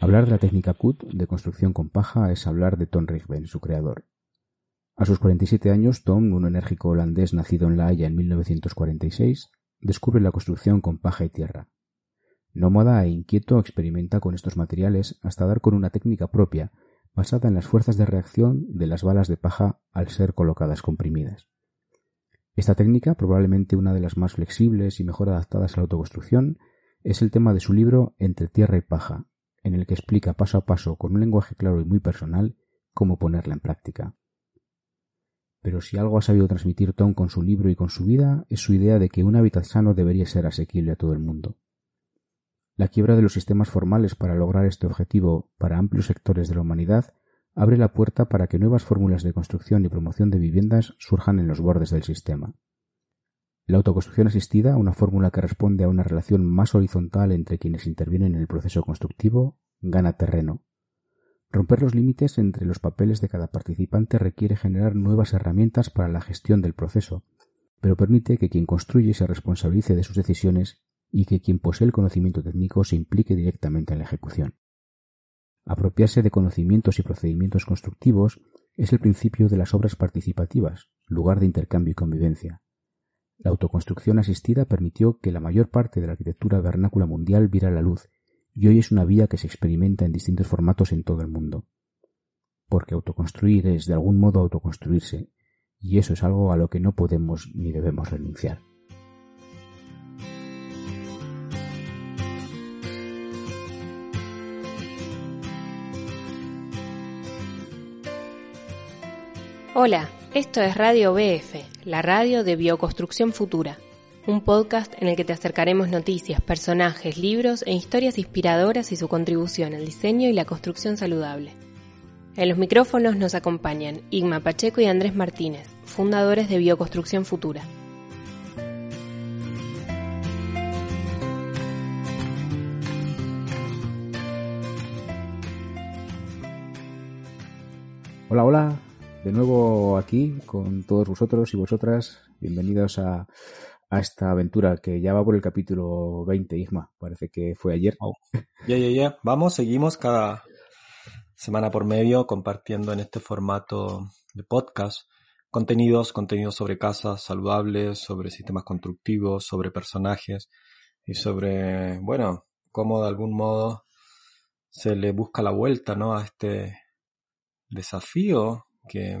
Hablar de la técnica CUT de construcción con paja es hablar de Tom Rigben, su creador. A sus 47 años, Tom, un enérgico holandés nacido en La Haya en 1946, descubre la construcción con paja y tierra. Nómada e inquieto experimenta con estos materiales hasta dar con una técnica propia basada en las fuerzas de reacción de las balas de paja al ser colocadas comprimidas. Esta técnica, probablemente una de las más flexibles y mejor adaptadas a la autoconstrucción, es el tema de su libro Entre tierra y paja, en el que explica paso a paso, con un lenguaje claro y muy personal, cómo ponerla en práctica. Pero si algo ha sabido transmitir Tom con su libro y con su vida, es su idea de que un hábitat sano debería ser asequible a todo el mundo. La quiebra de los sistemas formales para lograr este objetivo para amplios sectores de la humanidad abre la puerta para que nuevas fórmulas de construcción y promoción de viviendas surjan en los bordes del sistema. La autoconstrucción asistida, una fórmula que responde a una relación más horizontal entre quienes intervienen en el proceso constructivo, gana terreno. Romper los límites entre los papeles de cada participante requiere generar nuevas herramientas para la gestión del proceso, pero permite que quien construye se responsabilice de sus decisiones y que quien posee el conocimiento técnico se implique directamente en la ejecución. Apropiarse de conocimientos y procedimientos constructivos es el principio de las obras participativas, lugar de intercambio y convivencia. La autoconstrucción asistida permitió que la mayor parte de la arquitectura vernácula mundial viera la luz, y hoy es una vía que se experimenta en distintos formatos en todo el mundo. Porque autoconstruir es de algún modo autoconstruirse, y eso es algo a lo que no podemos ni debemos renunciar. Hola, esto es Radio BF, la radio de Bioconstrucción Futura, un podcast en el que te acercaremos noticias, personajes, libros e historias inspiradoras y su contribución al diseño y la construcción saludable. En los micrófonos nos acompañan Igma Pacheco y Andrés Martínez, fundadores de Bioconstrucción Futura. Hola, hola, de nuevo aquí con todos vosotros y vosotras. Bienvenidos a, esta aventura que ya va por el capítulo 20, Isma. Parece que fue ayer. Ya, ya, ya. Vamos, seguimos cada semana por medio compartiendo en este formato de podcast contenidos, contenidos sobre casas saludables, sobre sistemas constructivos, sobre personajes y sobre, bueno, cómo de algún modo se le busca la vuelta, ¿no? A este desafío que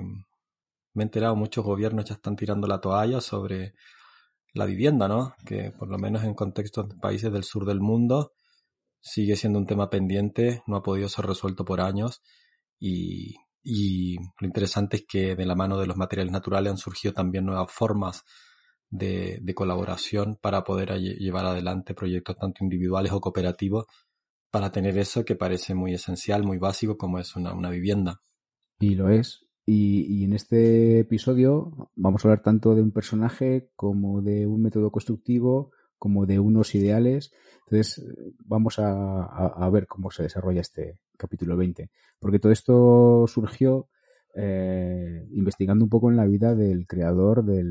me he enterado muchos gobiernos ya están tirando la toalla sobre la vivienda, ¿no? Que por lo menos en contextos de países del sur del mundo sigue siendo un tema pendiente, no ha podido ser resuelto por años y, lo interesante es que de la mano de los materiales naturales han surgido también nuevas formas de, de colaboración para poder llevar adelante proyectos tanto individuales o cooperativos para tener eso que parece muy esencial, muy básico como es una, una vivienda. Y lo es, y, en este episodio vamos a hablar tanto de un personaje como de un método constructivo, como de unos ideales. Entonces, vamos a, ver cómo se desarrolla este capítulo 20. Porque todo esto surgió eh, investigando un poco en la vida del creador de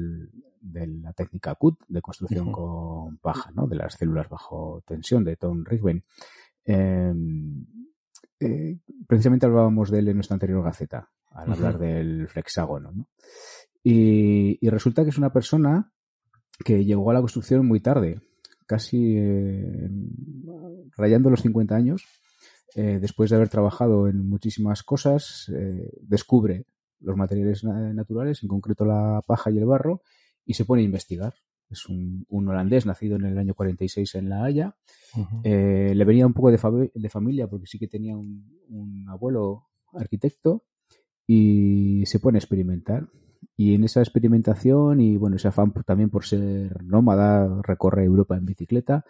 la técnica CUT, de construcción con paja, ¿no? de las células bajo tensión, de Tom Rigben. Em, eh, precisamente hablábamos de él en nuestra anterior gaceta, al hablar del flexágono. ¿no? Y, resulta que es una persona que llegó a la construcción muy tarde, casi eh, rayando los 50 años. Eh, después de haber trabajado en muchísimas cosas, eh, descubre los materiales naturales, en concreto la paja y el barro, y se pone a investigar. Es un, holandés nacido en el año 46 en La Haya. le venía un poco de, de, familia porque sí que tenía un, un abuelo arquitecto y se pone a experimentar. Y en esa experimentación y bueno, ese afán también por ser nómada, recorre Europa en bicicleta,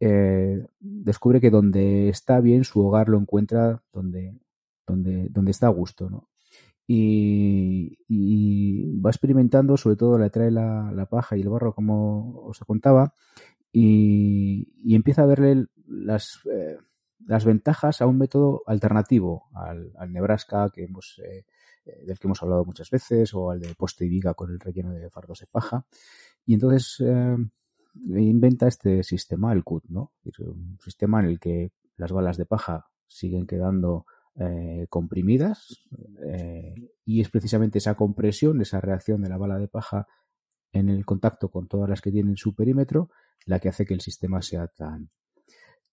eh, descubre que donde está bien su hogar lo encuentra donde, donde, donde está a gusto, ¿no? Y, va experimentando, sobre todo le trae la, la, paja y el barro, como os contaba, y, empieza a verle las, eh, las ventajas a un método alternativo al, Nebraska que hemos, eh, del que hemos hablado muchas veces o al de poste y viga con el relleno de fardos de faja. Y entonces, eh, inventa este sistema, el CUT, ¿no? un sistema en el que las balas de paja siguen quedando eh, comprimidas eh, y es precisamente esa compresión, esa reacción de la bala de paja en el contacto con todas las que tienen su perímetro, la que hace que el sistema sea tan,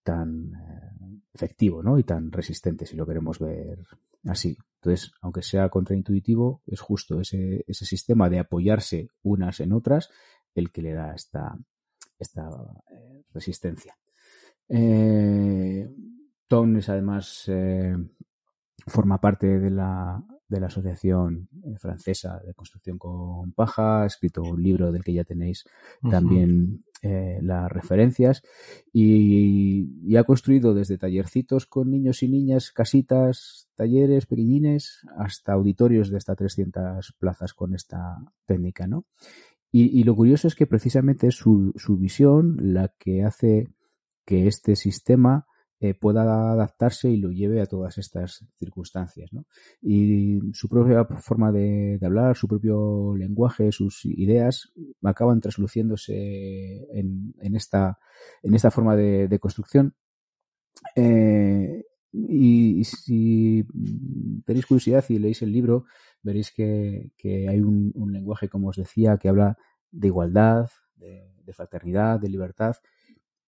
tan eh, efectivo ¿no? y tan resistente, si lo queremos ver así. Entonces, aunque sea contraintuitivo, es justo ese, ese sistema de apoyarse unas en otras el que le da esta, esta eh, resistencia. Eh, Tom es además forma parte de la, de la Asociación eh, Francesa de Construcción con Paja, ha escrito un libro del que ya tenéis también eh, las referencias y, ha construido desde tallercitos con niños y niñas, casitas, talleres pequeñines, hasta auditorios de hasta 300 plazas con esta técnica, ¿no? Y, lo curioso es que precisamente es su visión la que hace que este sistema eh, pueda adaptarse y lo lleve a todas estas circunstancias. ¿no? Y su propia forma de, hablar, su propio lenguaje, sus ideas acaban trasluciéndose en, en, esta, en esta forma de, construcción. Eh, y, si tenéis curiosidad y leéis el libro, veréis que, hay un, lenguaje, como os decía, que habla de igualdad, de fraternidad, de libertad,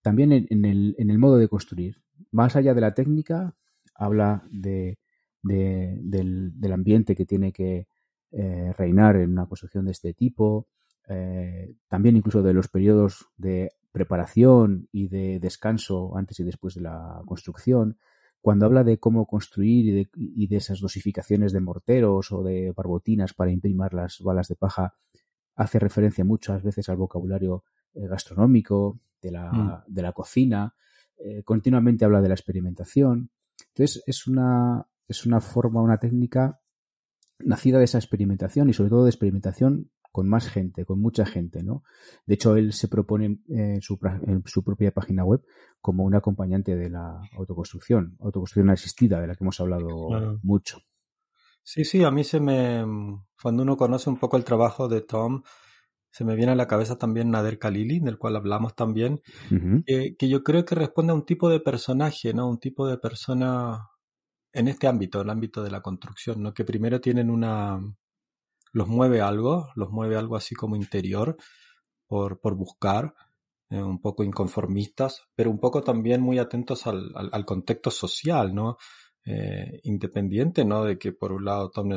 también en, el, en, el, modo de construir más allá de la técnica, habla de, del, ambiente que tiene que eh, reinar en una construcción de este tipo, eh, también incluso de los periodos de preparación y de descanso antes y después de la construcción. Cuando habla de cómo construir y de, esas dosificaciones de morteros o de barbotinas para imprimir las balas de paja, hace referencia muchas veces al vocabulario eh, gastronómico, de la, mm. de la cocina, eh, continuamente habla de la experimentación. Entonces, es una, es una forma, una técnica nacida de esa experimentación y sobre todo de experimentación con más gente, con mucha gente, ¿no? De hecho, él se propone en su, en su propia página web como un acompañante de la autoconstrucción, autoconstrucción asistida, de la que hemos hablado mucho. Sí, sí, a mí se me... Cuando uno conoce un poco el trabajo de Tom, se me viene a la cabeza también Nader Khalili, del cual hablamos también, que yo creo que responde a un tipo de personaje, ¿no? Un tipo de persona en este ámbito, el ámbito de la construcción, ¿no? Que primero tienen una... los mueve algo, los mueve algo así como interior por, por buscar, eh, un poco inconformistas, pero un poco también muy atentos al, al, contexto social, ¿no? Eh, independiente, ¿no? De que por un lado Tom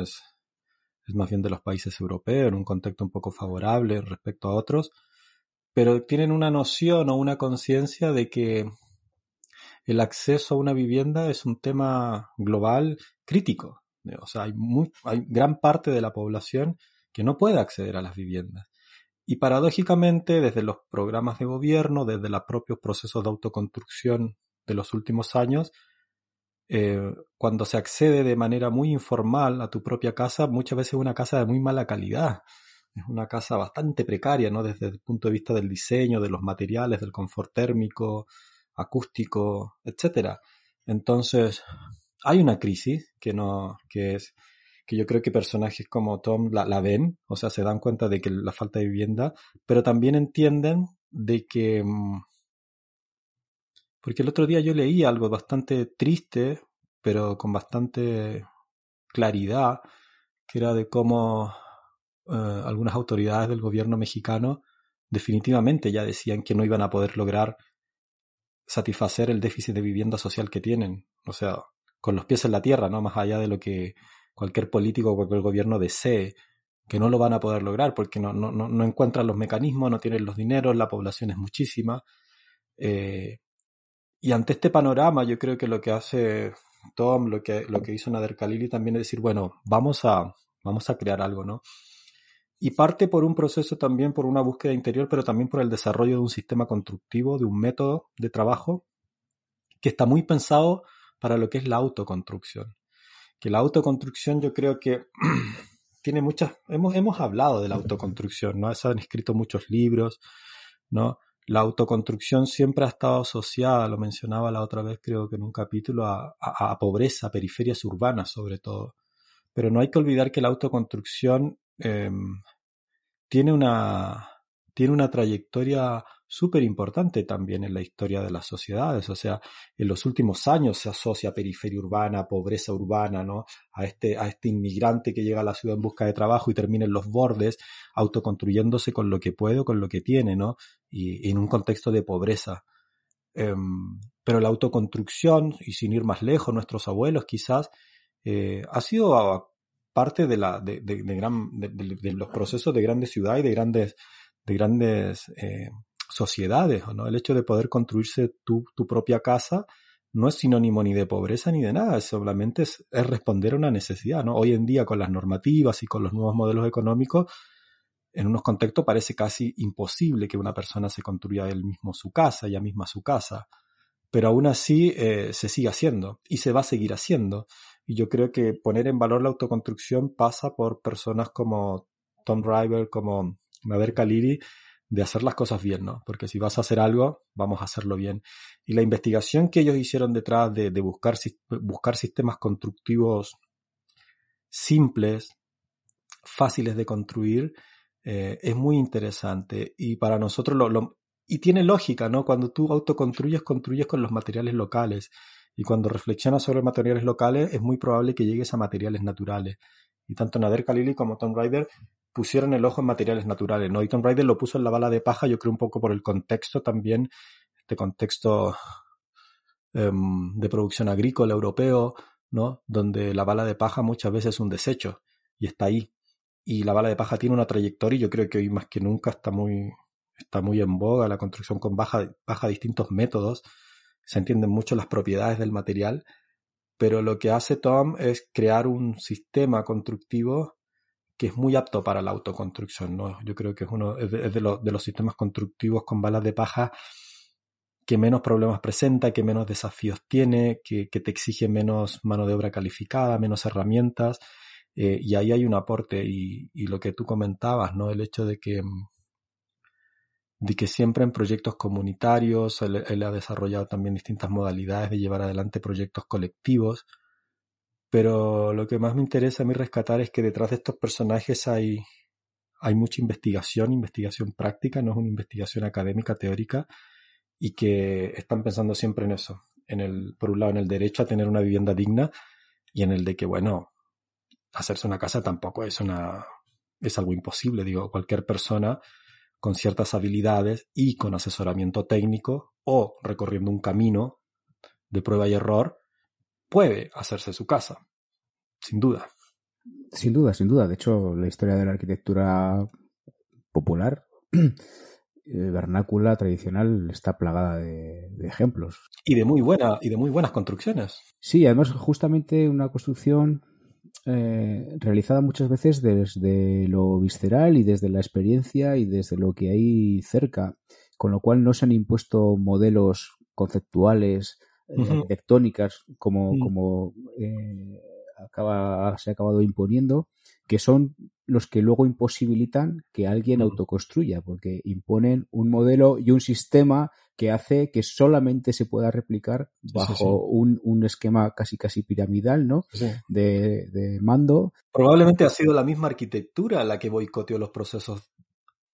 es más bien de los países europeos, en un contexto un poco favorable respecto a otros, pero tienen una noción o una conciencia de que el acceso a una vivienda es un tema global crítico. O sea, hay, hay gran parte de la población que no puede acceder a las viviendas. Y paradójicamente, desde los programas de gobierno, desde los propios procesos de autoconstrucción de los últimos años, eh, cuando se accede de manera muy informal a tu propia casa, muchas veces es una casa de muy mala calidad. Es una casa bastante precaria, ¿no? Desde el punto de vista del diseño, de los materiales, del confort térmico, acústico, etcétera. Entonces, hay una crisis que no, que es, que yo creo que personajes como Tom la, ven, o sea, se dan cuenta de que la falta de vivienda, pero también entienden de que mm, porque el otro día yo leí algo bastante triste, pero con bastante claridad, que era de cómo eh, algunas autoridades del gobierno mexicano definitivamente ya decían que no iban a poder lograr satisfacer el déficit de vivienda social que tienen. O sea, con los pies en la tierra, ¿no? Más allá de lo que cualquier político o cualquier gobierno desee, que no lo van a poder lograr porque no, no, no encuentran los mecanismos, no tienen los dineros, la población es muchísima. Eh, y ante este panorama, yo creo que lo que hace Tom, lo que, lo que hizo Nader Khalili también es decir, bueno, vamos a, vamos a crear algo, ¿no? Y parte por un proceso también, por una búsqueda interior, pero también por el desarrollo de un sistema constructivo, de un método de trabajo que está muy pensado para lo que es la autoconstrucción. Que la autoconstrucción yo creo que tiene muchas, hemos, hemos hablado de la autoconstrucción, ¿no? Se han escrito muchos libros, ¿no? La autoconstrucción siempre ha estado asociada, lo mencionaba la otra vez creo que en un capítulo, a, pobreza, periferias urbanas sobre todo. Pero no hay que olvidar que la autoconstrucción em, tiene, una, tiene una trayectoria súper importante también en la historia de las sociedades. O sea, en los últimos años se asocia periferia urbana, pobreza urbana, ¿no? A este, a este inmigrante que llega a la ciudad en busca de trabajo y termina en los bordes, autoconstruyéndose con lo que puede o con lo que tiene, ¿no? Y, en un contexto de pobreza. Em, pero la autoconstrucción, y sin ir más lejos, nuestros abuelos quizás, eh, ha sido parte de, la, de, de, gran, de, los procesos de grandes ciudades y de grandes, de grandes eh, sociedades, ¿no? El hecho de poder construirse tu, propia casa no es sinónimo ni de pobreza ni de nada, solamente es, es, responder a una necesidad, ¿no? Hoy en día con las normativas y con los nuevos modelos económicos, en unos contextos parece casi imposible que una persona se construya él mismo su casa, ella misma su casa, pero aún así eh, se sigue haciendo y se va a seguir haciendo. Y yo creo que poner en valor la autoconstrucción pasa por personas como Tom Driver, como Nader Khalili, de hacer las cosas bien, ¿no? Porque si vas a hacer algo, vamos a hacerlo bien. Y la investigación que ellos hicieron detrás de, buscar, buscar sistemas constructivos simples, fáciles de construir, eh, es muy interesante. Y para nosotros y tiene lógica, ¿no? Cuando tú autoconstruyes, construyes con los materiales locales. Y cuando reflexionas sobre materiales locales, es muy probable que llegues a materiales naturales. Y tanto Nader Khalili como Tom Ryder pusieron el ojo en materiales naturales, ¿no? Y Tom Raider lo puso en la bala de paja, yo creo un poco por el contexto también, este contexto em, de producción agrícola europeo, ¿no? Donde la bala de paja muchas veces es un desecho y está ahí. Y la bala de paja tiene una trayectoria yo creo que hoy más que nunca está muy, está muy en boga la construcción con baja, baja distintos métodos. Se entienden mucho las propiedades del material, pero lo que hace Tom es crear un sistema constructivo que es muy apto para la autoconstrucción. ¿no? Yo creo que es uno es de, los sistemas constructivos con balas de paja que menos problemas presenta, que menos desafíos tiene, que, te exige menos mano de obra calificada, menos herramientas. Eh, y ahí hay un aporte. Y, lo que tú comentabas, ¿no? El hecho de que, de que siempre en proyectos comunitarios él ha desarrollado también distintas modalidades de llevar adelante proyectos colectivos pero lo que más me interesa a mí rescatar es que detrás de estos personajes hay, hay mucha investigación, investigación práctica, no es una investigación académica, teórica, y que están pensando siempre en eso. En el, por un lado, en el derecho a tener una vivienda digna y en el de que, bueno, hacerse una casa tampoco es una, es algo imposible. Digo, cualquier persona con ciertas habilidades y con asesoramiento técnico o recorriendo un camino de prueba y error, puede hacerse su casa, sin duda. Sin duda, sin duda. De hecho, la historia de la arquitectura popular, eh, vernácula, tradicional, está plagada de, ejemplos. Y de muy buena, y de muy buenas construcciones. Sí, además, justamente una construcción eh, realizada muchas veces desde lo visceral y desde la experiencia y desde lo que hay cerca, con lo cual no se han impuesto modelos conceptuales arquitectónicas como, mm. como eh, acaba, se ha acabado imponiendo, que son los que luego imposibilitan que alguien autoconstruya, porque imponen un modelo y un sistema que hace que solamente se pueda replicar bajo Un, un, esquema casi casi piramidal, ¿no? De, de, mando. Probablemente ha sido la misma arquitectura la que boicoteó los procesos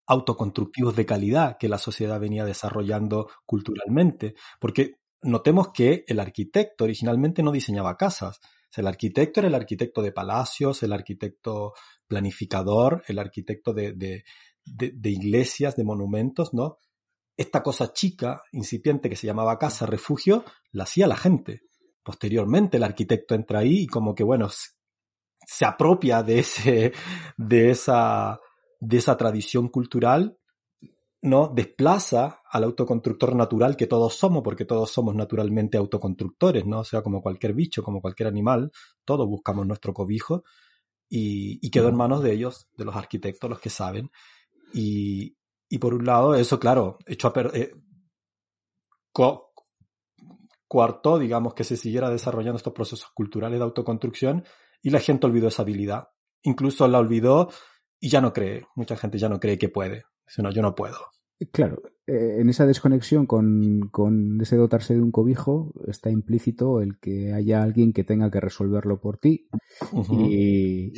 autoconstructivos de calidad que la sociedad venía desarrollando culturalmente, porque notemos que el arquitecto originalmente no diseñaba casas. el arquitecto era el arquitecto de palacios, el arquitecto planificador, el arquitecto de, iglesias, de monumentos, ¿no? Esta cosa chica, incipiente, que se llamaba casa, refugio, la hacía la gente. Posteriormente el arquitecto entra ahí y como que, bueno, se apropia de, ese, de, esa, de esa tradición cultural ¿no? desplaza al autoconstructor natural que todos somos, porque todos somos naturalmente autoconstructores, ¿no? O sea, como cualquier bicho, como cualquier animal, todos buscamos nuestro cobijo y, quedó en manos de ellos, de los arquitectos, los que saben. Y, por un lado, eso, claro, hecho a eh, coartó, digamos, que se siguiera desarrollando estos procesos culturales de autoconstrucción y la gente olvidó esa habilidad. Incluso la olvidó y ya no cree, mucha gente ya no cree que puede. Dice, no, yo no puedo Claro, eh, en esa desconexión con, con, ese dotarse de un cobijo está implícito el que haya alguien que tenga que resolverlo por ti y,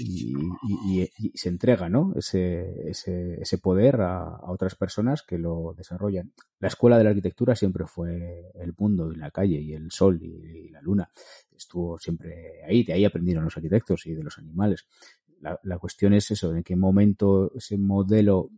se entrega ¿no? ese, ese, ese poder a, otras personas que lo desarrollan. La escuela de la arquitectura siempre fue el mundo y la calle y el sol y, la luna. Estuvo siempre ahí, de ahí aprendieron los arquitectos y de los animales. La, la cuestión es eso, en qué momento ese modelo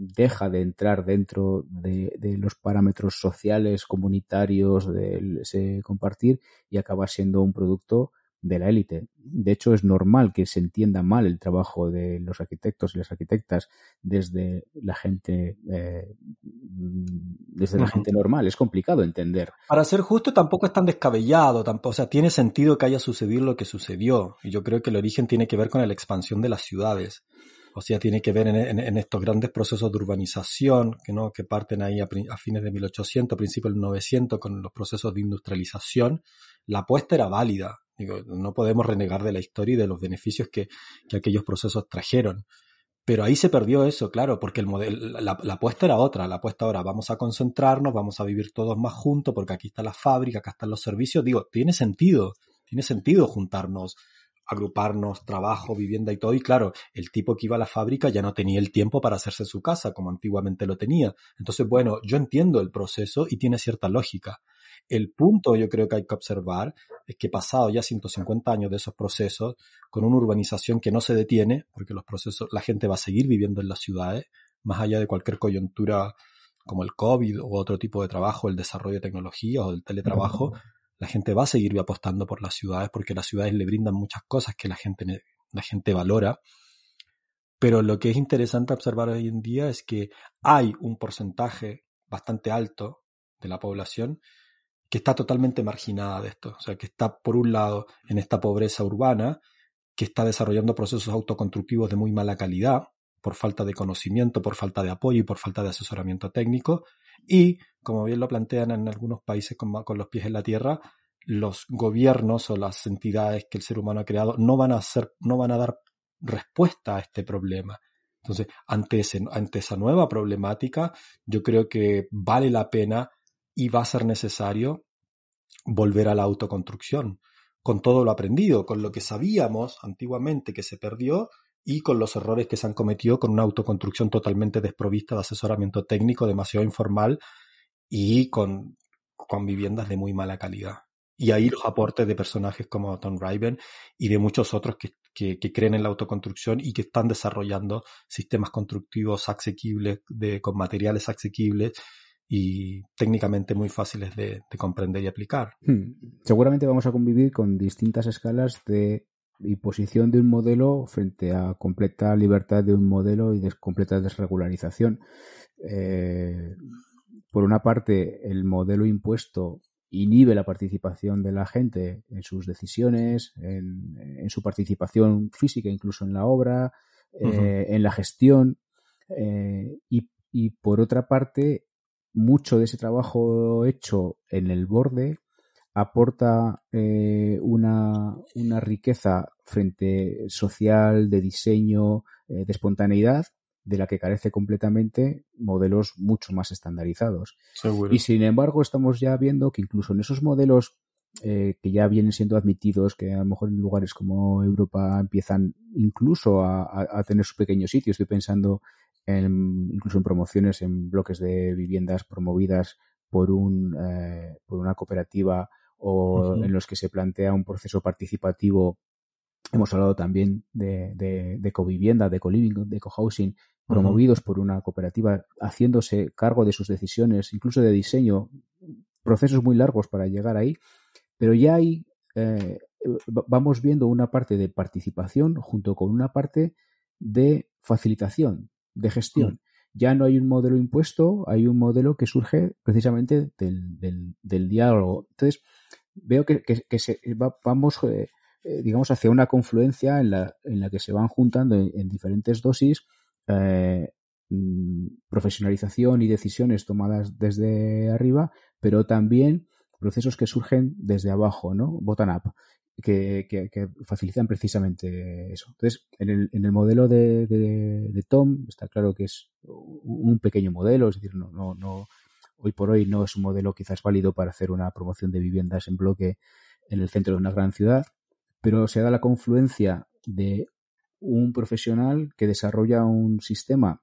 deja de entrar dentro de, los parámetros sociales, comunitarios, de ese compartir y acaba siendo un producto de la élite. De hecho, es normal que se entienda mal el trabajo de los arquitectos y las arquitectas desde la gente, eh, desde la gente normal. Es complicado entender. Para ser justo, tampoco es tan descabellado. Tampoco, o sea, tiene sentido que haya sucedido lo que sucedió. Y yo creo que el origen tiene que ver con la expansión de las ciudades. O sea, tiene que ver en, estos grandes procesos de urbanización que, ¿no? que parten ahí a, fines de 1800, principios del 900, con los procesos de industrialización. La apuesta era válida. Digo, no podemos renegar de la historia y de los beneficios que, aquellos procesos trajeron. Pero ahí se perdió eso, claro, porque el modelo, la, la, apuesta era otra. La apuesta ahora, vamos a concentrarnos, vamos a vivir todos más juntos, porque aquí está la fábrica, acá están los servicios. Digo, tiene sentido, tiene sentido juntarnos agruparnos trabajo, vivienda y todo. Y claro, el tipo que iba a la fábrica ya no tenía el tiempo para hacerse su casa como antiguamente lo tenía. Entonces, bueno, yo entiendo el proceso y tiene cierta lógica. El punto yo creo que hay que observar es que pasado ya 150 años de esos procesos, con una urbanización que no se detiene, porque los procesos, la gente va a seguir viviendo en las ciudades, más allá de cualquier coyuntura como el COVID o otro tipo de trabajo, el desarrollo de tecnología o del teletrabajo, la gente va a seguir apostando por las ciudades porque las ciudades le brindan muchas cosas que la gente, la gente valora. Pero lo que es interesante observar hoy en día es que hay un porcentaje bastante alto de la población que está totalmente marginada de esto. O sea, que está, por un lado, en esta pobreza urbana, que está desarrollando procesos autoconstructivos de muy mala calidad, por falta de conocimiento, por falta de apoyo y por falta de asesoramiento técnico. Y, como bien lo plantean en algunos países con, los pies en la tierra, los gobiernos o las entidades que el ser humano ha creado no van a hacer, no van a dar respuesta a este problema. Entonces, ante, ante esa nueva problemática, yo creo que vale la pena y va a ser necesario volver a la autoconstrucción, con todo lo aprendido, con lo que sabíamos antiguamente que se perdió y con los errores que se han cometido con una autoconstrucción totalmente desprovista de asesoramiento técnico, demasiado informal y con, con viviendas de muy mala calidad. Y ahí los aportes de personajes como Tom Riven y de muchos otros que, que, creen en la autoconstrucción y que están desarrollando sistemas constructivos asequibles, de, con materiales asequibles y técnicamente muy fáciles de, de comprender y aplicar. Hmm. Seguramente vamos a convivir con distintas escalas de y posición de un modelo frente a completa libertad de un modelo y de completa desregularización. Eh, por una parte, el modelo impuesto inhibe la participación de la gente en sus decisiones, en, su participación física, incluso en la obra, eh, en la gestión. Eh, y, y, por otra parte, mucho de ese trabajo hecho en el borde aporta eh, una, una, riqueza frente social, de diseño, eh, de espontaneidad, de la que carece completamente modelos mucho más estandarizados. Y sin embargo, estamos ya viendo que incluso en esos modelos eh, que ya vienen siendo admitidos, que a lo mejor en lugares como Europa empiezan incluso a, tener su pequeño sitio. Estoy pensando en, incluso en promociones en bloques de viviendas promovidas por, un, por una cooperativa o en los que se plantea un proceso participativo. Hemos hablado también de, de, de covivienda, de co-living, de co-housing, promovidos por una cooperativa, haciéndose cargo de sus decisiones, incluso de diseño, procesos muy largos para llegar ahí, pero ya hay, eh, vamos viendo una parte de participación junto con una parte de facilitación, de gestión. Ya no hay un modelo impuesto, hay un modelo que surge precisamente del, del, del diálogo. Entonces, veo que, se, vamos, eh, eh, digamos, hacia una confluencia en la, en la que se van juntando en, diferentes dosis eh, mm, profesionalización y decisiones tomadas desde arriba, pero también procesos que surgen desde abajo, ¿no? Bottom up. que, facilitan precisamente eso. Entonces, en el, en el modelo de, de, Tom está claro que es un pequeño modelo, es decir, no, no, no, hoy por hoy no es un modelo quizás válido para hacer una promoción de viviendas en bloque en el centro de una gran ciudad, pero se da la confluencia de un profesional que desarrolla un sistema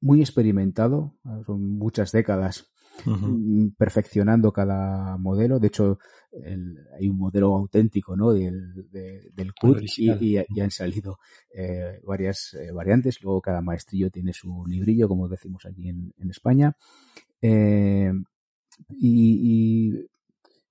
muy experimentado, son muchas décadas mm, perfeccionando cada modelo. De hecho, hay un modelo auténtico ¿no? del, del CUT y, y, han salido eh, varias eh, variantes. Luego cada maestrillo tiene su librillo, como decimos aquí en, España. Eh, y,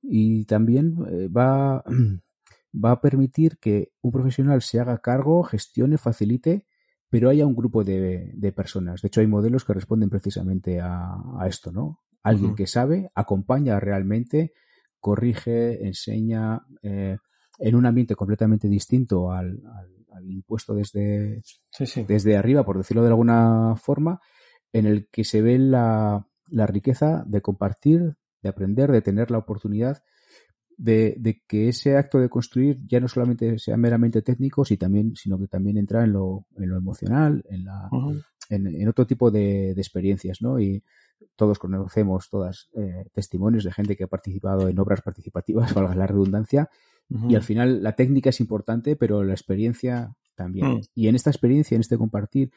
y, también va, va a permitir que un profesional se haga cargo, gestione, facilite pero haya un grupo de, de, personas. De hecho, hay modelos que responden precisamente a, a esto, ¿no? Alguien que sabe, acompaña realmente, corrige, enseña, eh, en un ambiente completamente distinto al, al, impuesto desde, desde arriba, por decirlo de alguna forma, en el que se ve la, la riqueza de compartir, de aprender, de tener la oportunidad de, que ese acto de construir ya no solamente sea meramente técnico, sino, también, sino que también entra en lo, en lo emocional, en, la, en, otro tipo de, experiencias, ¿no? Y todos conocemos todas eh, testimonios de gente que ha participado en obras participativas, valga la redundancia, y al final la técnica es importante, pero la experiencia también. Mm. Y en esta experiencia, en este compartir,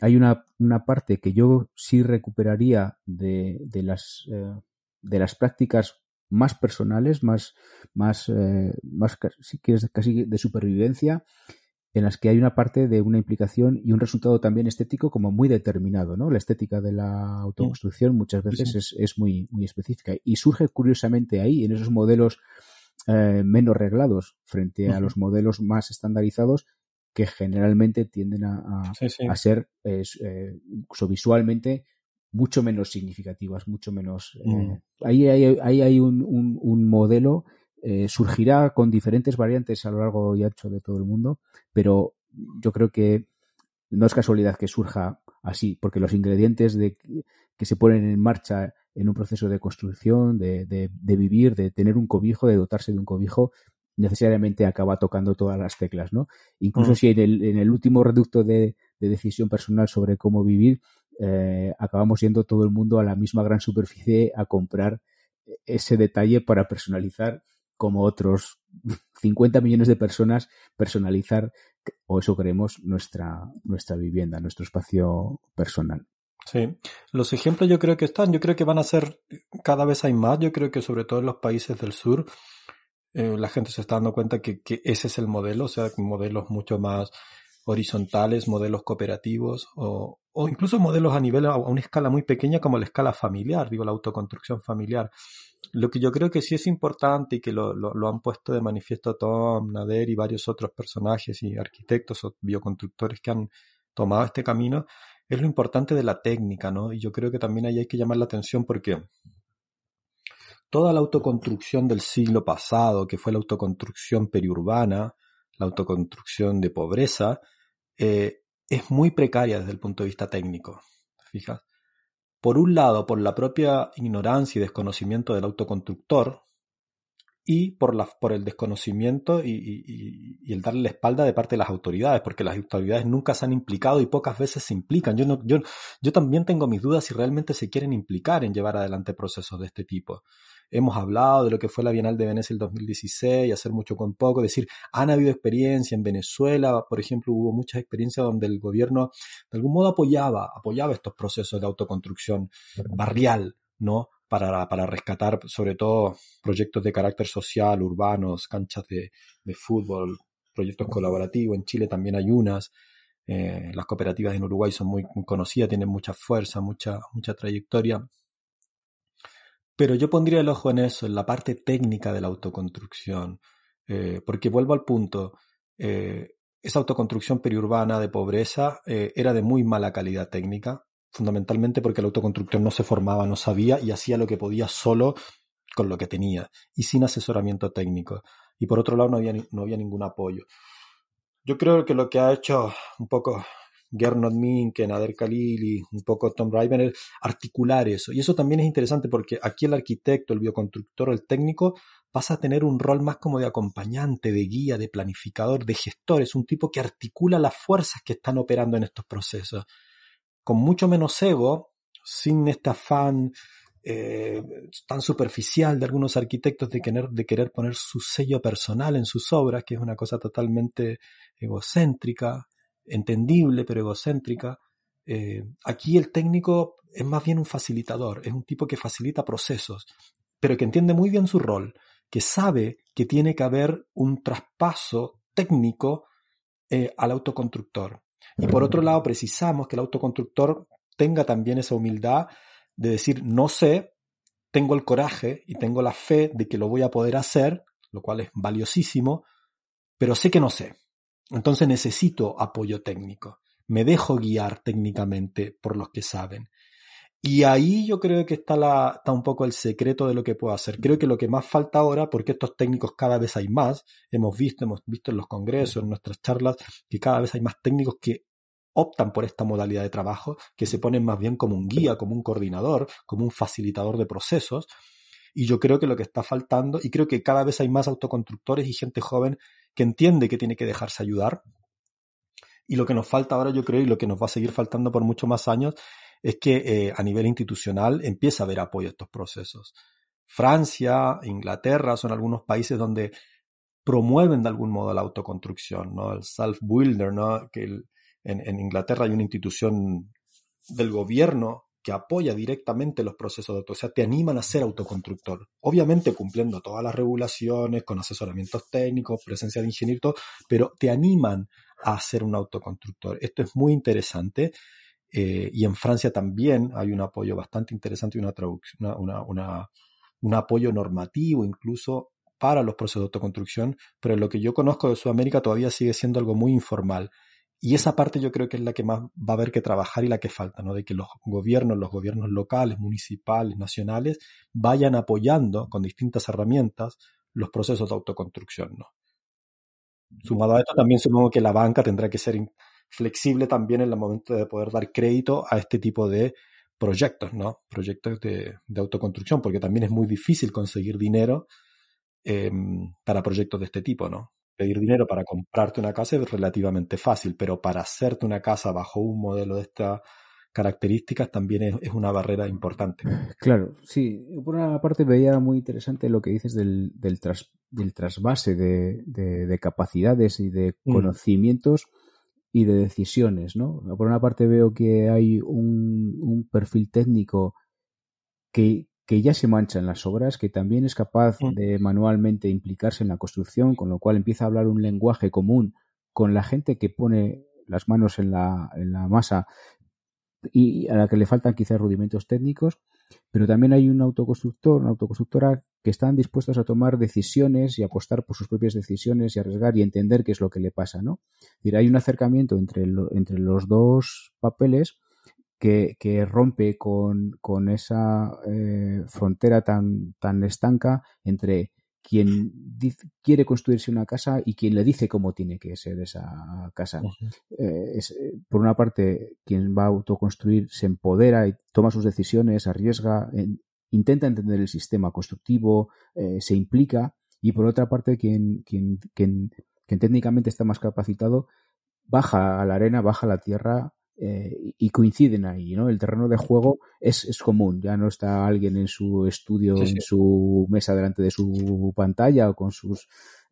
hay una, una parte que yo sí recuperaría de, de las, eh, de las prácticas más personales, más, más, eh, más es casi de supervivencia, en las que hay una parte de una implicación y un resultado también estético como muy determinado, ¿no? La estética de la autoconstrucción muchas veces Es, es, muy, muy específica y surge curiosamente ahí, en esos modelos eh, menos reglados frente a los modelos más estandarizados que generalmente tienden a, a, ser eh, visualmente mucho menos significativas, mucho menos. Eh, mm. ahí, hay, hay un, un, modelo, eh, surgirá con diferentes variantes a lo largo y ancho de todo el mundo, pero yo creo que no es casualidad que surja así, porque los ingredientes de, que se ponen en marcha en un proceso de construcción, de, de, de vivir, de tener un cobijo, de dotarse de un cobijo, necesariamente acaba tocando todas las teclas, ¿no? Incluso mm. si en el, en el último reducto de, de decisión personal sobre cómo vivir, eh, acabamos yendo todo el mundo a la misma gran superficie a comprar ese detalle para personalizar como otros 50 millones de personas personalizar o eso creemos nuestra nuestra vivienda, nuestro espacio personal. Sí, los ejemplos yo creo que están, yo creo que van a ser cada vez hay más, yo creo que sobre todo en los países del sur eh, la gente se está dando cuenta que, que, ese es el modelo, o sea, modelos mucho más horizontales, modelos cooperativos o, incluso modelos a nivel, a una escala muy pequeña como la escala familiar, digo, la autoconstrucción familiar. Lo que yo creo que sí es importante y que lo, lo, han puesto de manifiesto Tom, Nader y varios otros personajes y arquitectos o bioconstructores que han tomado este camino, es lo importante de la técnica, ¿no? Y yo creo que también ahí hay que llamar la atención porque toda la autoconstrucción del siglo pasado, que fue la autoconstrucción periurbana, la autoconstrucción de pobreza, eh, es muy precaria desde el punto de vista técnico. fijas? Por un lado, por la propia ignorancia y desconocimiento del autoconstructor, y por, el desconocimiento y, el darle la espalda de parte de las autoridades, porque las autoridades nunca se han implicado y pocas veces se implican. Yo, no, yo también tengo mis dudas si realmente se quieren implicar en llevar adelante procesos de este tipo hemos hablado de lo que fue la Bienal de Venecia el 2016, hacer mucho con poco, decir, han habido experiencia en Venezuela, por ejemplo, hubo muchas experiencias donde el gobierno de algún modo apoyaba, apoyaba estos procesos de autoconstrucción barrial, ¿no? Para, para rescatar sobre todo proyectos de carácter social, urbanos, canchas de, de fútbol, proyectos colaborativos. En Chile también hay unas. Eh, las cooperativas en Uruguay son muy conocidas, tienen mucha fuerza, mucha, mucha trayectoria. Pero yo pondría el ojo en eso, en la parte técnica de la autoconstrucción, eh, porque vuelvo al punto, eh, esa autoconstrucción periurbana de pobreza eh, era de muy mala calidad técnica, fundamentalmente porque el autoconstructor no se formaba, no sabía y hacía lo que podía solo con lo que tenía y sin asesoramiento técnico. Y por otro lado no había, no había ningún apoyo. Yo creo que lo que ha hecho un poco Gernot Minke, Nader Khalili, un poco Tom Riven, articular eso. Y eso también es interesante porque aquí el arquitecto, el bioconstructor, el técnico, pasa a tener un rol más como de acompañante, de guía, de planificador, de gestor. Es un tipo que articula las fuerzas que están operando en estos procesos. Con mucho menos ego, sin este afán eh, tan superficial de algunos arquitectos de querer poner su sello personal en sus obras, que es una cosa totalmente egocéntrica, entendible, pero egocéntrica. Eh, aquí el técnico es más bien un facilitador, es un tipo que facilita procesos, pero que entiende muy bien su rol, que sabe que tiene que haber un traspaso técnico eh, al autoconstructor. Y por otro lado, precisamos que el autoconstructor tenga también esa humildad de decir, no sé, tengo el coraje y tengo la fe de que lo voy a poder hacer, lo cual es valiosísimo, pero sé que no sé. Entonces necesito apoyo técnico. Me dejo guiar técnicamente por los que saben. Y ahí yo creo que está, la, un poco el secreto de lo que puedo hacer. Creo que lo que más falta ahora, porque estos técnicos cada vez hay más, hemos visto, hemos visto en los congresos, en nuestras charlas, que cada vez hay más técnicos que optan por esta modalidad de trabajo, que se ponen más bien como un guía, como un coordinador, como un facilitador de procesos. Y yo creo que lo que está faltando, y creo que cada vez hay más autoconstructores y gente joven que entiende que tiene que dejarse ayudar. Y lo que nos falta ahora, yo creo, y lo que nos va a seguir faltando por muchos más años, es que eh, a nivel institucional empieza a haber apoyo a estos procesos. Francia, Inglaterra son algunos países donde promueven de algún modo la autoconstrucción, ¿no? El self-builder, ¿no? Que en, Inglaterra hay una institución del gobierno que apoya directamente los procesos de auto, o sea, te animan a ser autoconstructor, obviamente cumpliendo todas las regulaciones, con asesoramientos técnicos, presencia de ingeniero, pero te animan a ser un autoconstructor. Esto es muy interesante eh, y en Francia también hay un apoyo bastante interesante y una traducción, una, un apoyo normativo incluso para los procesos de autoconstrucción, pero lo que yo conozco de Sudamérica todavía sigue siendo algo muy informal. Y esa parte yo creo que es la que más va a haber que trabajar y la que falta, ¿no? De que los gobiernos, los gobiernos locales, municipales, nacionales, vayan apoyando con distintas herramientas los procesos de autoconstrucción, ¿no? Sumado a esto, también supongo que la banca tendrá que ser flexible también en el momento de poder dar crédito a este tipo de proyectos, ¿no? Proyectos de, autoconstrucción, porque también es muy difícil conseguir dinero em, para proyectos de este tipo, ¿no? Pedir dinero para comprarte una casa es relativamente fácil, pero para hacerte una casa bajo un modelo de estas características también es, una barrera importante. Claro, sí. Por una parte veía muy interesante lo que dices del, del, del trasvase de, de, capacidades y de mm. conocimientos y de decisiones, ¿no? Por una parte veo que hay un, un perfil técnico que, que ya se mancha en las obras, que también es capaz mm. de manualmente implicarse en la construcción, con lo cual empieza a hablar un lenguaje común con la gente que pone las manos en la, en la masa y a la que le faltan quizás rudimentos técnicos, pero también hay un autoconstructor, una autoconstructora que están dispuestos a tomar decisiones y apostar por sus propias decisiones y arriesgar y entender qué es lo que le pasa, ¿no? Es decir, hay un acercamiento entre, entre los dos papeles que, que rompe con, con esa eh, frontera tan, tan estanca entre quien quiere construirse una casa y quien le dice cómo tiene que ser esa casa. Eh, es, eh, por una parte, quien va a autoconstruir se empodera y toma sus decisiones, arriesga, intenta entender el sistema constructivo, eh, se implica, y por otra parte, quien, quien, quien, quien técnicamente está más capacitado, baja a la arena, baja a la tierra, eh, y coinciden ahí, ¿no? El terreno de juego es, es común, ya no está alguien en su estudio, en su mesa delante de su pantalla o con sus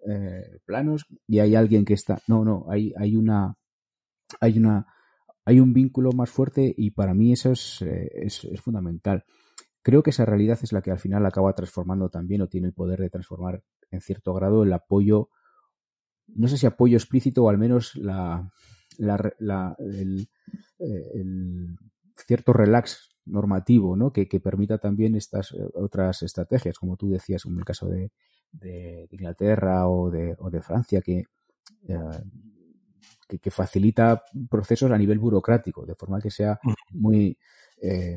eh, planos y hay alguien que está, no, no, hay, hay una, hay una, hay un vínculo más fuerte y para mí eso es, eh, es, es fundamental. Creo que esa realidad es la que al final acaba transformando también o tiene el poder de transformar en cierto grado el apoyo, no sé si apoyo explícito o al menos la, la, el, eh, el, cierto relax normativo ¿no? que, permita también estas eh, otras estrategias, como tú decías, en el caso de, de Inglaterra o de, o de Francia, que, eh, que, facilita procesos a nivel burocrático, de forma que sea muy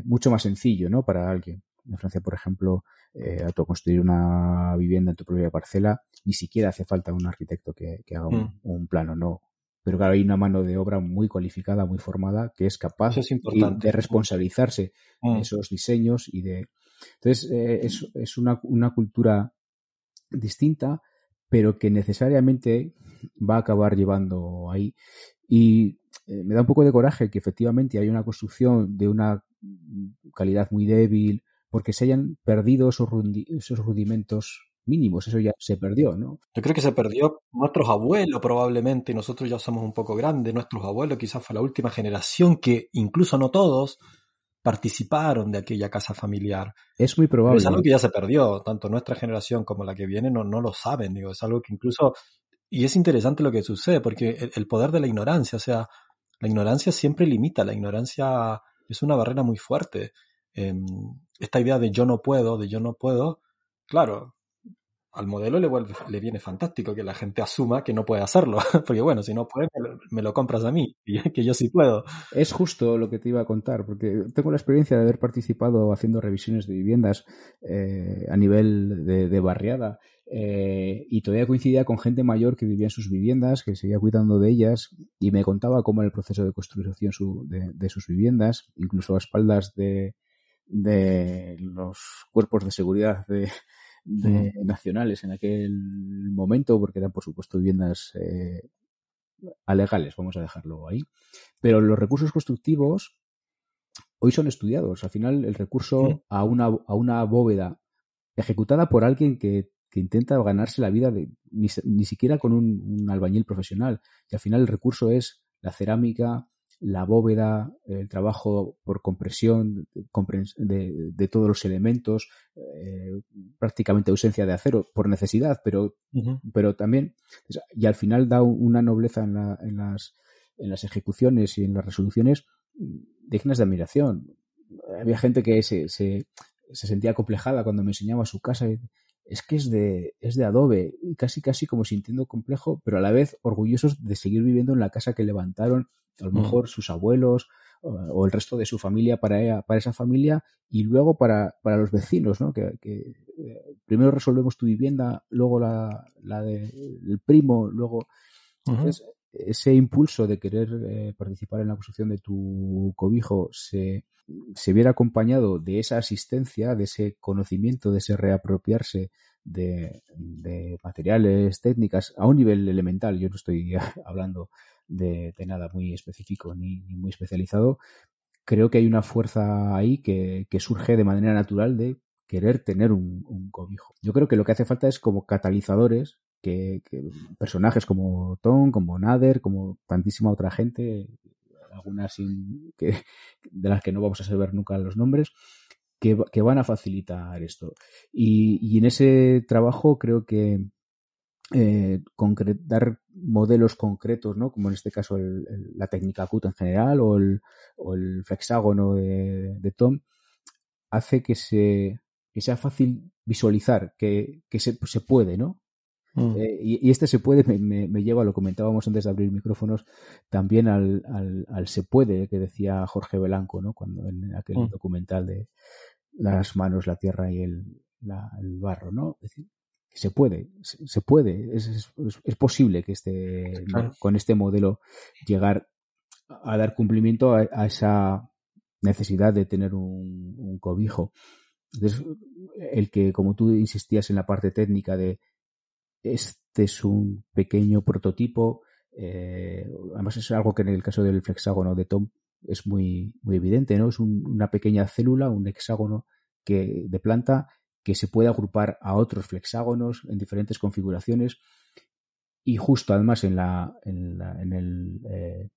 mucho más sencillo ¿no? para alguien. En Francia, por ejemplo, eh, construir una vivienda en tu propia parcela, ni siquiera hace falta un arquitecto que, haga un, un, plano, no pero claro, hay una mano de obra muy cualificada, muy formada, que es capaz de responsabilizarse de mm. esos diseños y de... Entonces, eh, es, es una, una, cultura distinta, pero que necesariamente va a acabar llevando ahí. Y eh, me da un poco de coraje que efectivamente hay una construcción de una calidad muy débil, porque se hayan perdido esos, esos rudimentos mínimos, eso ya se perdió, ¿no? Yo creo que se perdió nuestros abuelos probablemente, nosotros ya somos un poco grandes, nuestros abuelos quizás fue la última generación que incluso no todos participaron de aquella casa familiar. Es muy probable. es algo que ya se perdió, tanto nuestra generación como la que viene no, no lo saben, digo, es algo que incluso, y es interesante lo que sucede, porque el, poder de la ignorancia, o sea, la ignorancia siempre limita, la ignorancia es una barrera muy fuerte. Em, esta idea de yo no puedo, de yo no puedo, claro, al modelo le, le viene fantástico que la gente asuma que no puede hacerlo, porque bueno, si no puede, me lo, compras a mí, que yo sí puedo. Es justo lo que te iba a contar, porque tengo la experiencia de haber participado haciendo revisiones de viviendas eh, a nivel de, barriada, eh, y todavía coincidía con gente mayor que vivía en sus viviendas, que seguía cuidando de ellas, y me contaba cómo era el proceso de construcción de, sus viviendas, incluso a espaldas de, de los cuerpos de seguridad de, de nacionales en aquel momento, porque eran, por supuesto, viviendas eh, alegales, vamos a dejarlo ahí. Pero los recursos constructivos hoy son estudiados. Al final, el recurso a, una, a una bóveda ejecutada por alguien que, que intenta ganarse la vida de, ni, ni siquiera con un, un, albañil profesional. Y al final el recurso es la cerámica, la bóveda, el trabajo por compresión de, de, todos los elementos, eh, prácticamente ausencia de acero por necesidad, pero, pero también, y al final da una nobleza en, la, en, las, en las ejecuciones y en las resoluciones dignas de admiración. Había gente que se, se, se sentía acomplejada cuando me enseñaba su casa y es que es de, es de adobe, casi casi como sintiendo complejo, pero a la vez orgullosos de seguir viviendo en la casa que levantaron a lo mm. mejor sus abuelos o el resto de su familia para, para esa familia y luego para, para los vecinos, ¿no? Que, eh, primero resolvemos tu vivienda, luego la, la del primo, luego... ese impulso de querer eh, participar en la construcción de tu cobijo se, se viera acompañado de esa asistencia, de ese conocimiento, de ese reapropiarse de, de materiales, técnicas, a un nivel elemental. Yo no estoy hablando de, nada muy específico ni, muy especializado, creo que hay una fuerza ahí que, surge de manera natural de querer tener un, cobijo. Yo creo que lo que hace falta es como catalizadores que, personajes como Tom, como Nader, como tantísima otra gente, algunas que, de las que no vamos a saber nunca los nombres, que, que van a facilitar esto. Y, y, en ese trabajo creo que, eh, dar modelos concretos, ¿no? como en este caso la técnica CUT en general o el, o el flexágono de, Tom, hace que, se, que sea fácil visualizar que, que se, se puede, ¿no? Mm. Eh, y, este se puede me, me, lleva, lo comentábamos antes de abrir micrófonos, también al, al, al se puede que decía Jorge Belanco, ¿no? Cuando en aquel mm. documental de las manos, la tierra y el, la, el barro, ¿no? Es decir, se puede, se, puede, es, es, posible que este, con este modelo llegar a dar cumplimiento a, esa necesidad de tener un, cobijo. Entonces, el que, como tú insistías en la parte técnica de este es un pequeño prototipo, eh, además es algo que en el caso del flexágono de Tom es muy, muy evidente, ¿no? Es una pequeña célula, un hexágono que, de planta que se puede agrupar a otros flexágonos en diferentes configuraciones y justo además en, la, en, la, en, el, eh,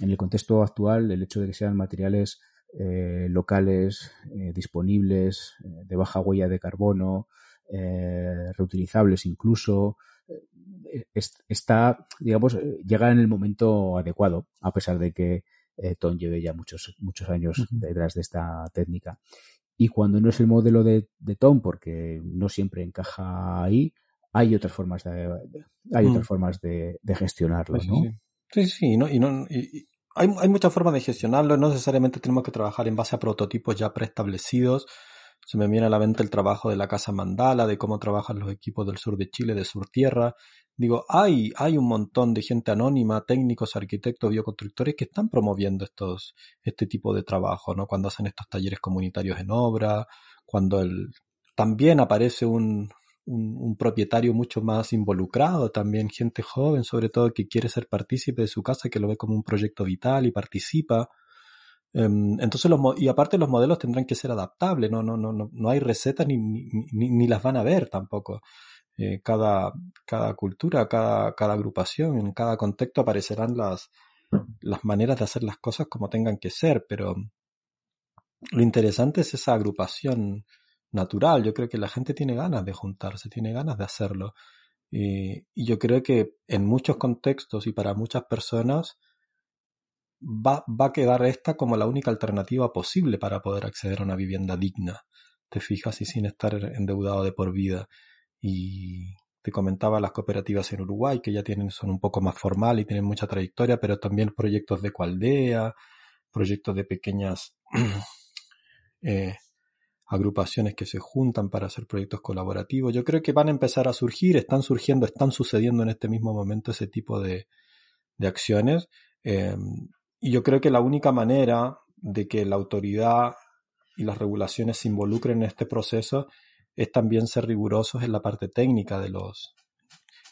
en el contexto actual el hecho de que sean materiales eh, locales, eh, disponibles, de baja huella de carbono, reutilizables incluso, está, digamos, llega en el momento adecuado, a pesar de que Tom lleve ya muchos, muchos años detrás de esta técnica. Y cuando no es el modelo de, de Tom, porque no siempre encaja ahí, hay otras formas de, hay otras mm. formas de, de gestionarlo, ¿no? Sí, sí, no, y no, y, hay, hay muchas formas de gestionarlo, no necesariamente tenemos que trabajar en base a prototipos ya preestablecidos, Se me viene a la mente el trabajo de la Casa Mandala, de cómo trabajan los equipos del sur de Chile, de Sur Tierra. Digo, hay, hay un montón de gente anónima, técnicos, arquitectos, bioconstructores que están promoviendo estos, este tipo de trabajo, ¿no? Cuando hacen estos talleres comunitarios en obra, cuando el, también aparece un, un, propietario mucho más involucrado, también gente joven, sobre todo, que quiere ser partícipe de su casa, que lo ve como un proyecto vital y participa. Em, entonces, los, y aparte los modelos tendrán que ser adaptables, no, no, no, no, hay recetas ni, ni, ni, las van a ver tampoco. Eh, cada, cada cultura, cada, cada agrupación, en cada contexto aparecerán las, las maneras de hacer las cosas como tengan que ser, pero lo interesante es esa agrupación natural. Yo creo que la gente tiene ganas de juntarse, tiene ganas de hacerlo. Y, yo creo que en muchos contextos y para muchas personas va, va a quedar esta como la única alternativa posible para poder acceder a una vivienda digna. Te fijas y sin estar endeudado de por vida. Y te comentaba las cooperativas en Uruguay que ya tienen, son un poco más formales y tienen mucha trayectoria, pero también proyectos de coaldea, proyectos de pequeñas eh, agrupaciones que se juntan para hacer proyectos colaborativos. Yo creo que van a empezar a surgir, están surgiendo, están sucediendo en este mismo momento ese tipo de, de acciones. Eh, y yo creo que la única manera de que la autoridad y las regulaciones se involucren en este proceso es también ser rigurosos en la parte técnica de los,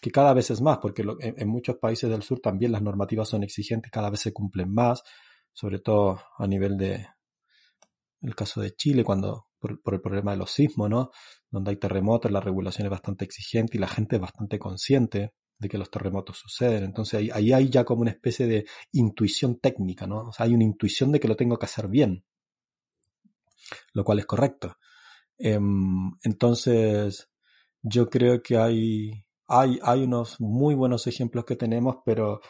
que cada vez es más, porque en, en, muchos países del sur también las normativas son exigentes, cada vez se cumplen más, sobre todo a nivel de, el caso de Chile, cuando por, el problema de los sismos, ¿no? Donde hay terremotos, la regulación es bastante exigente y la gente es bastante consciente de que los terremotos suceden. Entonces ahí, hay ya como una especie de intuición técnica, ¿no? O sea, hay una intuición de que lo tengo que hacer bien, lo cual es correcto. Em, entonces, yo creo que hay, hay, hay unos muy buenos ejemplos que tenemos, pero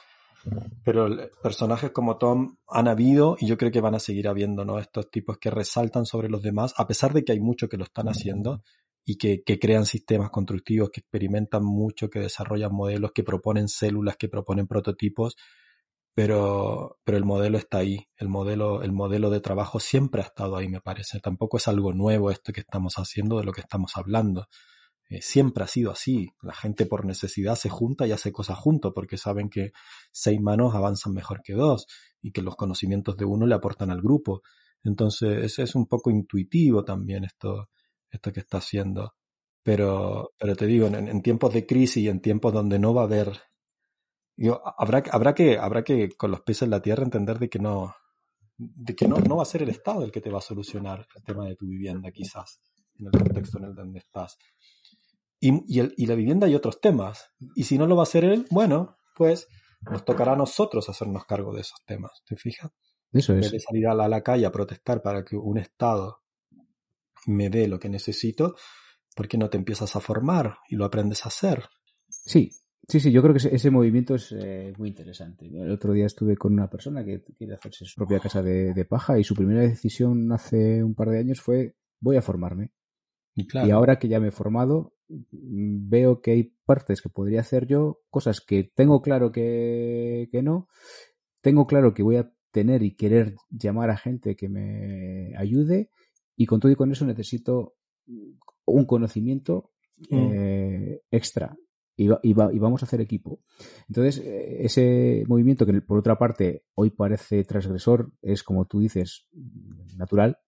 pero personajes como Tom han habido y yo creo que van a seguir habiendo, ¿no? Estos tipos que resaltan sobre los demás, a pesar de que hay muchos que lo están haciendo y que, crean sistemas constructivos, que experimentan mucho, que desarrollan modelos, que proponen células, que proponen prototipos, pero, pero el modelo está ahí, el modelo, el modelo de trabajo siempre ha estado ahí, me parece. Tampoco es algo nuevo esto que estamos haciendo, de lo que estamos hablando. Eh, siempre ha sido así. La gente por necesidad se junta y hace cosas juntos porque saben que seis manos avanzan mejor que dos y que los conocimientos de uno le aportan al grupo. Entonces es un poco intuitivo también esto, esto que está haciendo. Pero, pero te digo, en, tiempos de crisis y en tiempos donde no va a haber, habrá, habrá que, habrá que con los pies en la tierra entender de que no, de que no, no va a ser el Estado el que te va a solucionar el tema de tu vivienda, quizás, en el contexto en el donde estás. Y, el, y la vivienda hay otros temas. Y si no lo va a hacer él, bueno, pues nos tocará a nosotros hacernos cargo de esos temas. ¿Te fijas? Eso es. En vez de salir a la, a la, calle a protestar para que un Estado me dé lo que necesito, ¿por qué no te empiezas a formar y lo aprendes a hacer? Sí, sí, sí, yo creo que ese, ese movimiento es eh, muy interesante. El otro día estuve con una persona que quiere hacerse su propia casa de, de paja y su primera decisión hace un par de años fue voy a formarme. Y, claro. y ahora que ya me he formado, veo que hay partes que podría hacer yo, cosas que tengo claro que, que no, tengo claro que voy a tener y querer llamar a gente que me ayude y con todo y con eso necesito un conocimiento mm. eh, extra y, y, va, y, vamos a hacer equipo. Entonces, eh, ese movimiento que por otra parte hoy parece transgresor es, como tú dices, natural,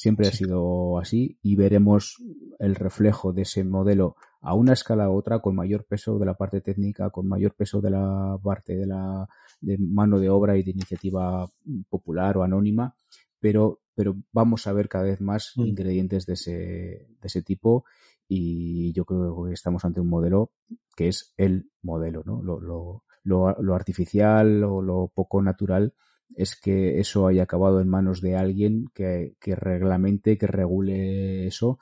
Siempre sí. ha sido así y veremos el reflejo de ese modelo a una escala u otra con mayor peso de la parte técnica, con mayor peso de la parte de la de mano de obra y de iniciativa popular o anónima, pero, pero vamos a ver cada vez más mm. ingredientes de ese, de ese tipo y yo creo que estamos ante un modelo que es el modelo, ¿no? Lo, lo, lo, lo artificial o lo poco natural es que eso haya acabado en manos de alguien que, que reglamente, que regule eso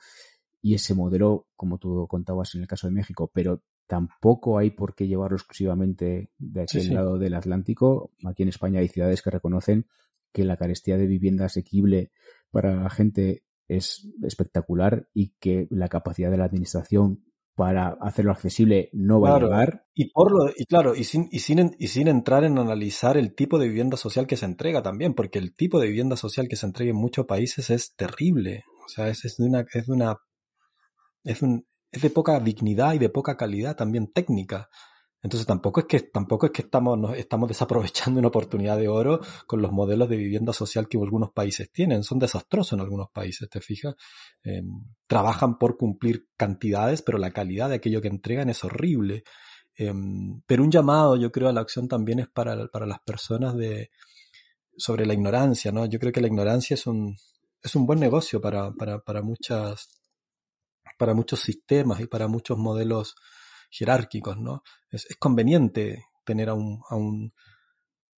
y ese modelo, como tú contabas en el caso de México, pero tampoco hay por qué llevarlo exclusivamente de aquel sí, sí. lado del Atlántico. Aquí en España hay ciudades que reconocen que la carestía de vivienda asequible para la gente es espectacular y que la capacidad de la administración para hacerlo accesible no va claro, a llegar. Y por lo, y claro, y sin, y sin, y sin entrar en analizar el tipo de vivienda social que se entrega también, porque el tipo de vivienda social que se entrega en muchos países es terrible. O sea, es, es de una, es de una, es, un, es de poca dignidad y de poca calidad también técnica. Entonces tampoco es que, tampoco es que estamos, estamos desaprovechando una oportunidad de oro con los modelos de vivienda social que algunos países tienen. Son desastrosos en algunos países, ¿te fijas? Eh, trabajan por cumplir cantidades, pero la calidad de aquello que entregan es horrible. Eh, pero un llamado, yo creo, a la acción también es para, para las personas de, sobre la ignorancia, ¿no? Yo creo que la ignorancia es un, es un buen negocio para, para, para muchas, para muchos sistemas y para muchos modelos jerárquicos, ¿no? Es, conveniente tener a, un, a, un,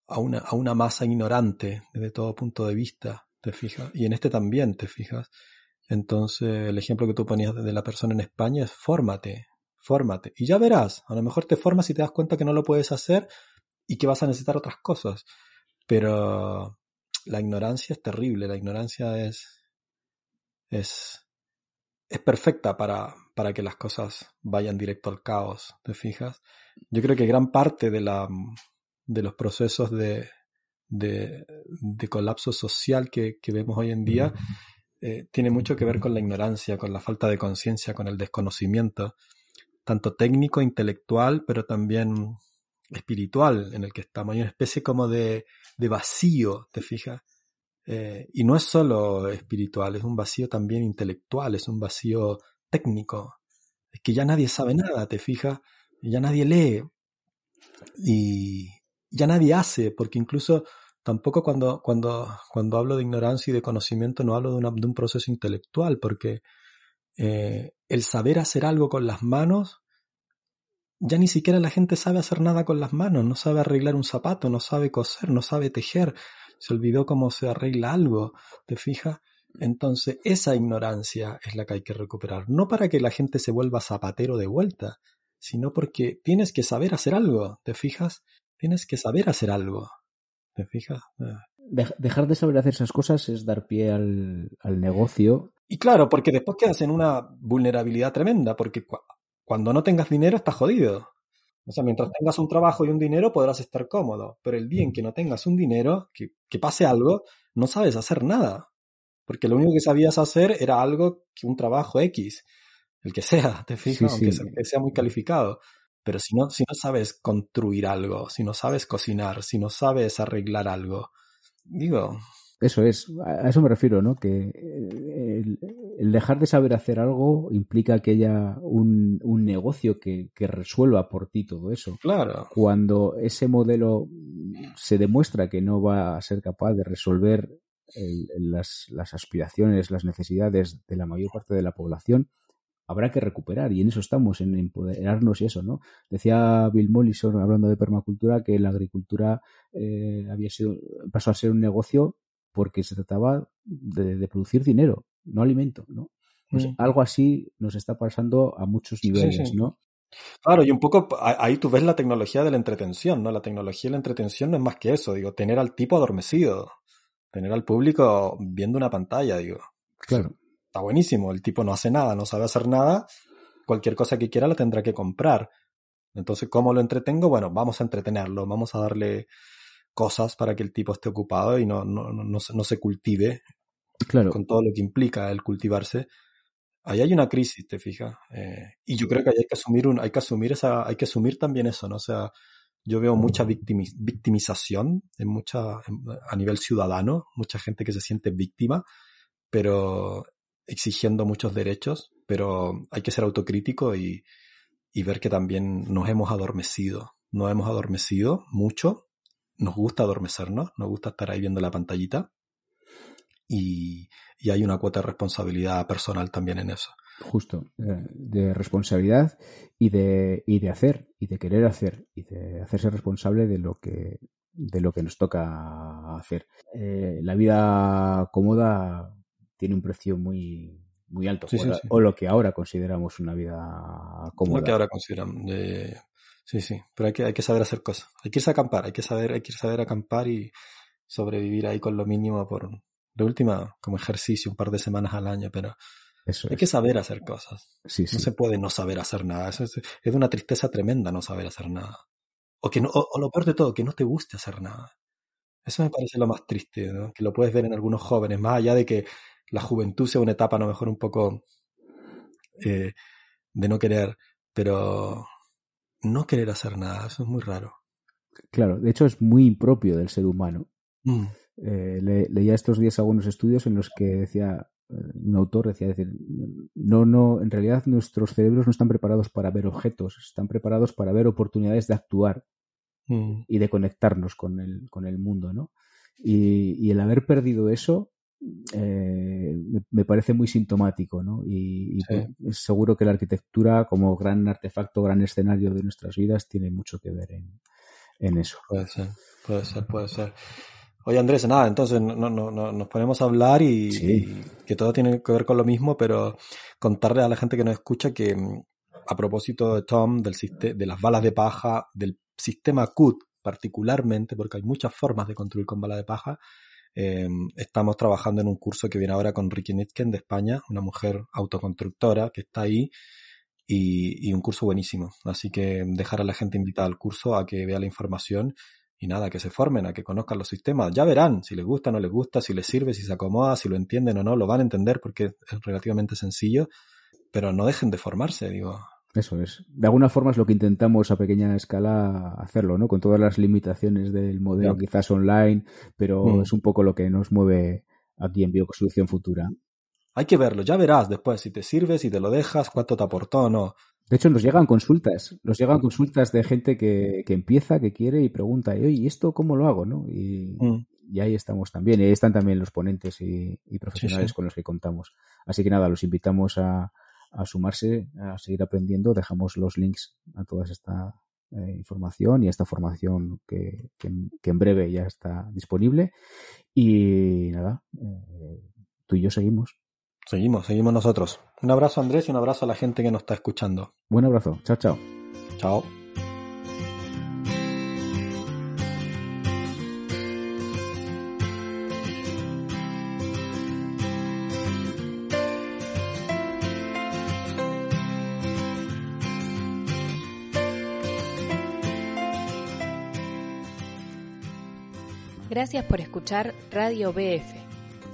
a, una, a una masa ignorante desde todo punto de vista, ¿te fijas? Y en este también, ¿te fijas? Entonces, el ejemplo que tú ponías de la persona en España es fórmate, fórmate. Y ya verás, a lo mejor te formas y te das cuenta que no lo puedes hacer y que vas a necesitar otras cosas. Pero la ignorancia es terrible, la ignorancia es, es, es perfecta para, para que las cosas vayan directo al caos, ¿te fijas? Yo creo que gran parte de, la, de los procesos de, de, de colapso social que, que, vemos hoy en día eh, tiene mucho que ver con la ignorancia, con la falta de conciencia, con el desconocimiento, tanto técnico, intelectual, pero también espiritual en el que estamos. Hay una especie como de, de vacío, ¿te fijas? Eh, y no es solo espiritual, es un vacío también intelectual, es un vacío técnico. Es que ya nadie sabe nada, te fijas, ya nadie lee y ya nadie hace, porque incluso tampoco cuando, cuando, cuando hablo de ignorancia y de conocimiento no hablo de, una, de un proceso intelectual, porque eh, el saber hacer algo con las manos, ya ni siquiera la gente sabe hacer nada con las manos, no sabe arreglar un zapato, no sabe coser, no sabe tejer, se olvidó cómo se arregla algo, ¿te fijas? Entonces, esa ignorancia es la que hay que recuperar. No para que la gente se vuelva zapatero de vuelta, sino porque tienes que saber hacer algo, ¿te fijas? Tienes que saber hacer algo, ¿te fijas? Ah. dejar de saber hacer esas cosas es dar pie al, al, negocio. Y claro, porque después quedas en una vulnerabilidad tremenda, porque cu cuando no tengas dinero estás jodido. O sea, mientras tengas un trabajo y un dinero podrás estar cómodo, pero el día en que no tengas un dinero, que, que pase algo, no sabes hacer nada. Porque lo único que sabías hacer era algo que un trabajo X, el que sea, te fijas, sí, sí. aunque sea muy calificado. Pero si no, si no sabes construir algo, si no sabes cocinar, si no sabes arreglar algo, digo. Eso es, a eso me refiero, ¿no? Que el, el dejar de saber hacer algo implica que haya un, un negocio que, que, resuelva por ti todo eso. Claro. Cuando ese modelo se demuestra que no va a ser capaz de resolver el, las, las, aspiraciones, las necesidades de la mayor parte de la población, habrá que recuperar y en eso estamos, en empoderarnos y eso, ¿no? Decía Bill Mollison, hablando de permacultura, que la agricultura eh, había sido, pasó a ser un negocio porque se trataba de, de producir dinero, no alimento, ¿no? Pues mm. algo así nos está pasando a muchos niveles, sí, sí. ¿no? Claro, y un poco ahí tú ves la tecnología de la entretención, ¿no? La tecnología de la entretención no es más que eso, digo, tener al tipo adormecido, tener al público viendo una pantalla, digo. Claro. Está buenísimo, el tipo no hace nada, no sabe hacer nada, cualquier cosa que quiera la tendrá que comprar. Entonces, ¿cómo lo entretengo? Bueno, vamos a entretenerlo, vamos a darle cosas para que el tipo esté ocupado y no, no, no, no, no se cultive claro. con todo lo que implica el cultivarse. Ahí hay una crisis, te fijas. Eh, y yo creo que hay que asumir un, hay que asumir esa, hay que asumir también eso, ¿no? O sea, yo veo mucha victimiz victimización en mucha, en, a nivel ciudadano, mucha gente que se siente víctima, pero exigiendo muchos derechos, pero hay que ser autocrítico y, ver que también nos hemos adormecido, nos hemos adormecido mucho, nos gusta adormecernos, nos gusta estar ahí viendo la pantallita y hay una cuota de responsabilidad personal también en eso. Justo, de, de responsabilidad y de, y de hacer, y de querer hacer, y de hacerse responsable de lo que, de lo que nos toca hacer. Eh, la vida cómoda tiene un precio muy, muy alto, sí, o, sí, la, sí. o, lo que ahora consideramos una vida cómoda. Lo que ahora consideran. Eh, sí, sí, pero hay que, hay que saber hacer cosas. Hay que irse a acampar, hay que saber, hay que saber acampar y sobrevivir ahí con lo mínimo por, de última, como ejercicio, un par de semanas al año, pero Eso hay es. que saber hacer cosas. Sí, sí. No se puede no saber hacer nada. Eso es, es una tristeza tremenda no saber hacer nada. O, que no, o, o, lo peor de todo, que no te guste hacer nada. Eso me parece lo más triste, ¿no? que lo puedes ver en algunos jóvenes, más allá de que la juventud sea una etapa a lo mejor un poco eh, de no querer, pero no querer hacer nada, eso es muy raro. Claro, de hecho es muy impropio del ser humano. Mm. Eh, leía estos días algunos estudios en los que decía, un autor decía, decir, no, no, en realidad nuestros cerebros no están preparados para ver objetos, están preparados para ver oportunidades de actuar Mm. y de conectarnos con el, con el mundo, ¿no? Y, y el haber perdido eso eh, me, parece muy sintomático, ¿no? Y, y Sí. es seguro que la arquitectura, como gran artefacto, gran escenario de nuestras vidas, tiene mucho que ver en, en eso. Puede ser, puede ser, puede ser. Oye Andrés, nada, entonces no, no, no, nos ponemos a hablar y, Sí. y que todo tiene que ver con lo mismo, pero contarle a la gente que nos escucha que mm, a propósito de Tom, del de las balas de paja, del sistema CUT particularmente, porque hay muchas formas de construir con balas de paja, eh, estamos trabajando en un curso que viene ahora con Ricky Nitken de España, una mujer autoconstructora que está ahí y, y un curso buenísimo. Así que dejar a la gente invitada al curso a que vea la información y nada, que se formen, a que conozcan los sistemas. Ya verán si les gusta o no les gusta, si les sirve, si se acomoda, si lo entienden o no, lo van a entender porque es relativamente sencillo, pero no dejen de formarse, digo. Eso es. De alguna forma es lo que intentamos a pequeña escala hacerlo, ¿no? Con todas las limitaciones del modelo, quizás online, pero Mm. es un poco lo que nos mueve aquí en Bioconstrucción Futura. Hay que verlo, ya verás después si te sirve, si te lo dejas, cuánto te aportó o no. De hecho, nos llegan consultas, nos llegan consultas de gente que, que empieza, que quiere y pregunta, ¿y esto cómo lo hago? ¿no? Y, Mm. y ahí estamos también, y ahí están también los ponentes y, y profesionales sí. con los que contamos. Así que nada, los invitamos a, a sumarse, a seguir aprendiendo. Dejamos los links a toda esta eh, información y a esta formación que, que, que en breve ya está disponible. Y nada, eh, tú y yo seguimos. Seguimos, seguimos nosotros. Un abrazo Andrés y un abrazo a la gente que nos está escuchando. Buen abrazo, chao, chao. Chao. Gracias por escuchar Radio BF.